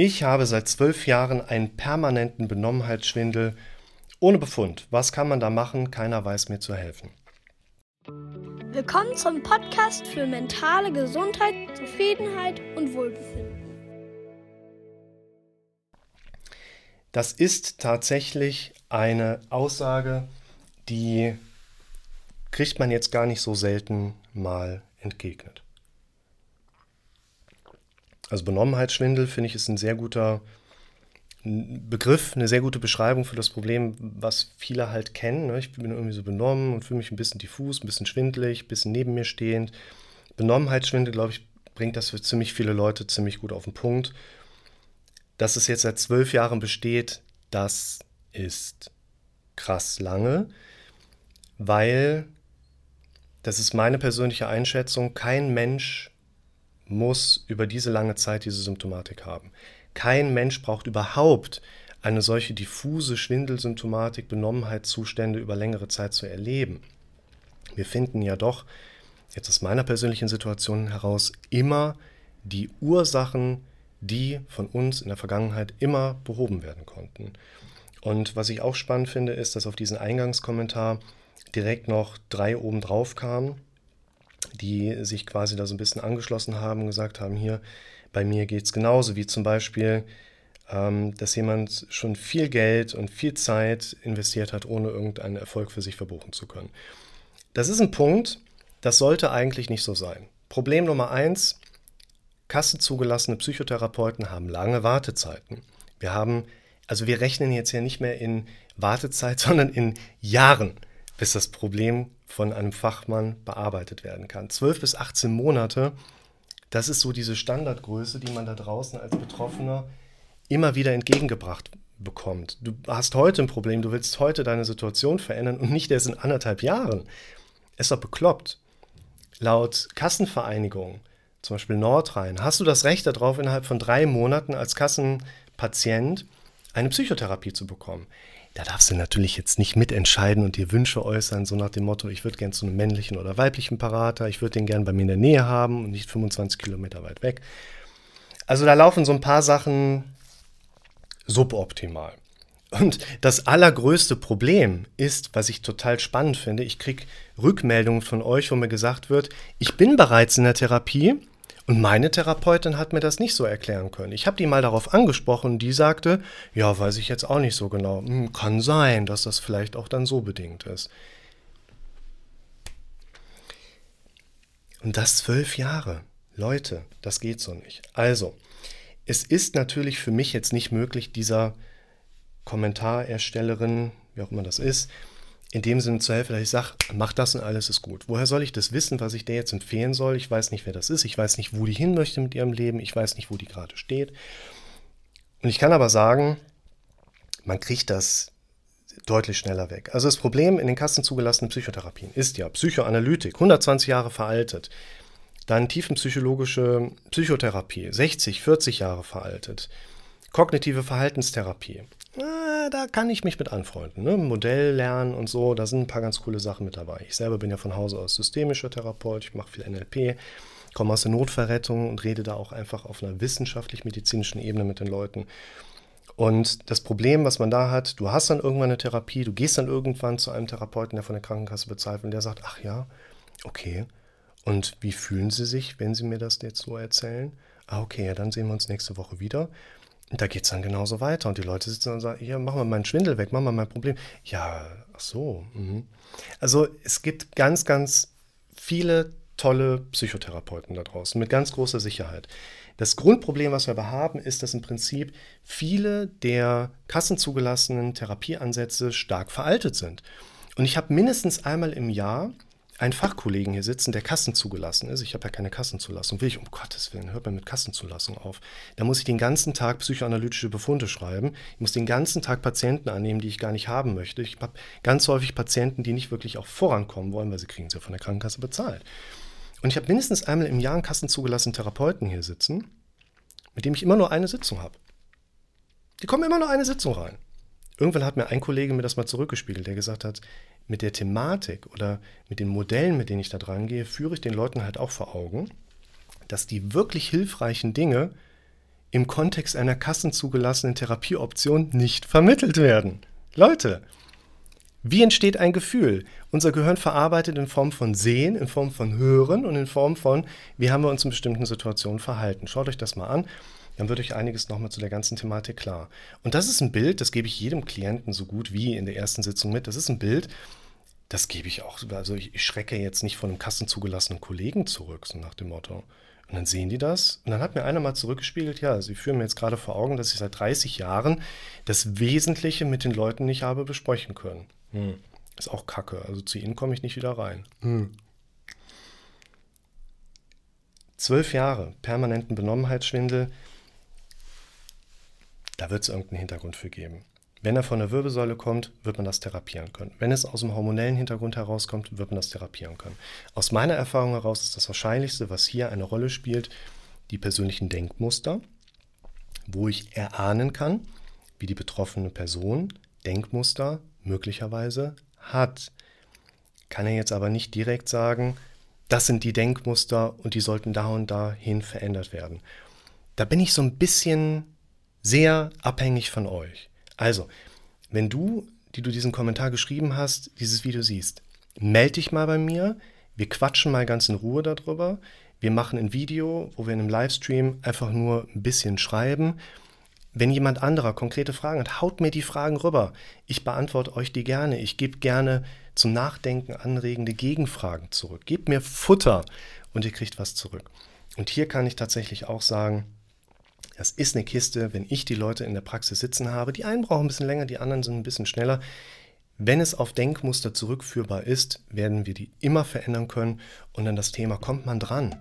Ich habe seit zwölf Jahren einen permanenten Benommenheitsschwindel ohne Befund. Was kann man da machen? Keiner weiß mir zu helfen. Willkommen zum Podcast für mentale Gesundheit, Zufriedenheit und Wohlbefinden. Das ist tatsächlich eine Aussage, die kriegt man jetzt gar nicht so selten mal entgegnet. Also Benommenheitsschwindel finde ich ist ein sehr guter Begriff, eine sehr gute Beschreibung für das Problem, was viele halt kennen. Ne? Ich bin irgendwie so benommen und fühle mich ein bisschen diffus, ein bisschen schwindelig, ein bisschen neben mir stehend. Benommenheitsschwindel, glaube ich, bringt das für ziemlich viele Leute ziemlich gut auf den Punkt. Dass es jetzt seit zwölf Jahren besteht, das ist krass lange, weil, das ist meine persönliche Einschätzung, kein Mensch muss über diese lange Zeit diese Symptomatik haben. Kein Mensch braucht überhaupt eine solche diffuse Schwindelsymptomatik, Benommenheitszustände über längere Zeit zu erleben. Wir finden ja doch, jetzt aus meiner persönlichen Situation heraus, immer die Ursachen, die von uns in der Vergangenheit immer behoben werden konnten. Und was ich auch spannend finde, ist, dass auf diesen Eingangskommentar direkt noch drei oben drauf kamen die sich quasi da so ein bisschen angeschlossen haben und gesagt haben, hier, bei mir geht es genauso, wie zum Beispiel, ähm, dass jemand schon viel Geld und viel Zeit investiert hat, ohne irgendeinen Erfolg für sich verbuchen zu können. Das ist ein Punkt, das sollte eigentlich nicht so sein. Problem Nummer eins, kassenzugelassene Psychotherapeuten haben lange Wartezeiten. Wir haben, also wir rechnen jetzt ja nicht mehr in Wartezeit, sondern in Jahren bis das Problem von einem Fachmann bearbeitet werden kann. 12 bis 18 Monate, das ist so diese Standardgröße, die man da draußen als Betroffener immer wieder entgegengebracht bekommt. Du hast heute ein Problem, du willst heute deine Situation verändern und nicht erst in anderthalb Jahren. Ist doch bekloppt. Laut Kassenvereinigung, zum Beispiel Nordrhein, hast du das Recht darauf, innerhalb von drei Monaten als Kassenpatient eine Psychotherapie zu bekommen. Da darfst du natürlich jetzt nicht mitentscheiden und dir Wünsche äußern, so nach dem Motto, ich würde gern zu einem männlichen oder weiblichen Parater, ich würde den gern bei mir in der Nähe haben und nicht 25 Kilometer weit weg. Also da laufen so ein paar Sachen suboptimal. Und das allergrößte Problem ist, was ich total spannend finde, ich kriege Rückmeldungen von euch, wo mir gesagt wird, ich bin bereits in der Therapie, und meine Therapeutin hat mir das nicht so erklären können. Ich habe die mal darauf angesprochen die sagte, ja, weiß ich jetzt auch nicht so genau. Hm, kann sein, dass das vielleicht auch dann so bedingt ist. Und das zwölf Jahre. Leute, das geht so nicht. Also, es ist natürlich für mich jetzt nicht möglich, dieser Kommentarerstellerin, wie auch immer das ist, in dem Sinne zu helfen, dass ich sage, mach das und alles ist gut. Woher soll ich das wissen, was ich dir jetzt empfehlen soll? Ich weiß nicht, wer das ist. Ich weiß nicht, wo die hin möchte mit ihrem Leben. Ich weiß nicht, wo die gerade steht. Und ich kann aber sagen, man kriegt das deutlich schneller weg. Also das Problem in den Kassen zugelassenen Psychotherapien ist ja Psychoanalytik, 120 Jahre veraltet. Dann tiefenpsychologische Psychotherapie, 60, 40 Jahre veraltet. Kognitive Verhaltenstherapie, da kann ich mich mit anfreunden. Ne? Modell lernen und so, da sind ein paar ganz coole Sachen mit dabei. Ich selber bin ja von Hause aus systemischer Therapeut, ich mache viel NLP, komme aus der Notverrettung und rede da auch einfach auf einer wissenschaftlich-medizinischen Ebene mit den Leuten. Und das Problem, was man da hat, du hast dann irgendwann eine Therapie, du gehst dann irgendwann zu einem Therapeuten, der von der Krankenkasse bezahlt und der sagt, ach ja, okay. Und wie fühlen Sie sich, wenn Sie mir das jetzt so erzählen? Ah, okay, ja, dann sehen wir uns nächste Woche wieder. Da geht es dann genauso weiter. Und die Leute sitzen und sagen, ja, mach mal meinen Schwindel weg, mach mal mein Problem. Ja, ach so. Mhm. Also es gibt ganz, ganz viele tolle Psychotherapeuten da draußen mit ganz großer Sicherheit. Das Grundproblem, was wir aber haben, ist, dass im Prinzip viele der kassenzugelassenen Therapieansätze stark veraltet sind. Und ich habe mindestens einmal im Jahr einen Fachkollegen hier sitzen, der Kassenzugelassen ist. Ich habe ja keine Kassenzulassung. Will ich, um Gottes Willen, hört man mit Kassenzulassung auf. Da muss ich den ganzen Tag psychoanalytische Befunde schreiben. Ich muss den ganzen Tag Patienten annehmen, die ich gar nicht haben möchte. Ich habe ganz häufig Patienten, die nicht wirklich auch vorankommen wollen, weil sie kriegen sie ja von der Krankenkasse bezahlt. Und ich habe mindestens einmal im Jahr einen kassenzugelassenen Therapeuten hier sitzen, mit dem ich immer nur eine Sitzung habe. Die kommen immer nur eine Sitzung rein. Irgendwann hat mir ein Kollege mir das mal zurückgespiegelt, der gesagt hat, mit der Thematik oder mit den Modellen, mit denen ich da dran gehe, führe ich den Leuten halt auch vor Augen, dass die wirklich hilfreichen Dinge im Kontext einer kassenzugelassenen Therapieoption nicht vermittelt werden. Leute, wie entsteht ein Gefühl? Unser Gehirn verarbeitet in Form von Sehen, in Form von Hören und in Form von, wie haben wir uns in bestimmten Situationen verhalten. Schaut euch das mal an, dann wird euch einiges nochmal zu der ganzen Thematik klar. Und das ist ein Bild, das gebe ich jedem Klienten so gut wie in der ersten Sitzung mit. Das ist ein Bild, das gebe ich auch, also ich schrecke jetzt nicht von einem kassenzugelassenen Kollegen zurück, so nach dem Motto. Und dann sehen die das. Und dann hat mir einer mal zurückgespiegelt, ja, sie führen mir jetzt gerade vor Augen, dass ich seit 30 Jahren das Wesentliche mit den Leuten nicht habe besprechen können. Hm. Ist auch kacke. Also zu ihnen komme ich nicht wieder rein. Hm. Zwölf Jahre permanenten Benommenheitsschwindel. Da wird es irgendeinen Hintergrund für geben. Wenn er von der Wirbelsäule kommt, wird man das therapieren können. Wenn es aus dem hormonellen Hintergrund herauskommt, wird man das therapieren können. Aus meiner Erfahrung heraus ist das Wahrscheinlichste, was hier eine Rolle spielt, die persönlichen Denkmuster, wo ich erahnen kann, wie die betroffene Person Denkmuster möglicherweise hat. Kann er jetzt aber nicht direkt sagen, das sind die Denkmuster und die sollten da und dahin verändert werden. Da bin ich so ein bisschen sehr abhängig von euch. Also, wenn du, die du diesen Kommentar geschrieben hast, dieses Video siehst, melde dich mal bei mir. Wir quatschen mal ganz in Ruhe darüber. Wir machen ein Video, wo wir in einem Livestream einfach nur ein bisschen schreiben. Wenn jemand anderer konkrete Fragen hat, haut mir die Fragen rüber. Ich beantworte euch die gerne. Ich gebe gerne zum Nachdenken anregende Gegenfragen zurück. Gebt mir Futter und ihr kriegt was zurück. Und hier kann ich tatsächlich auch sagen, das ist eine Kiste, wenn ich die Leute in der Praxis sitzen habe. Die einen brauchen ein bisschen länger, die anderen sind ein bisschen schneller. Wenn es auf Denkmuster zurückführbar ist, werden wir die immer verändern können und an das Thema kommt man dran.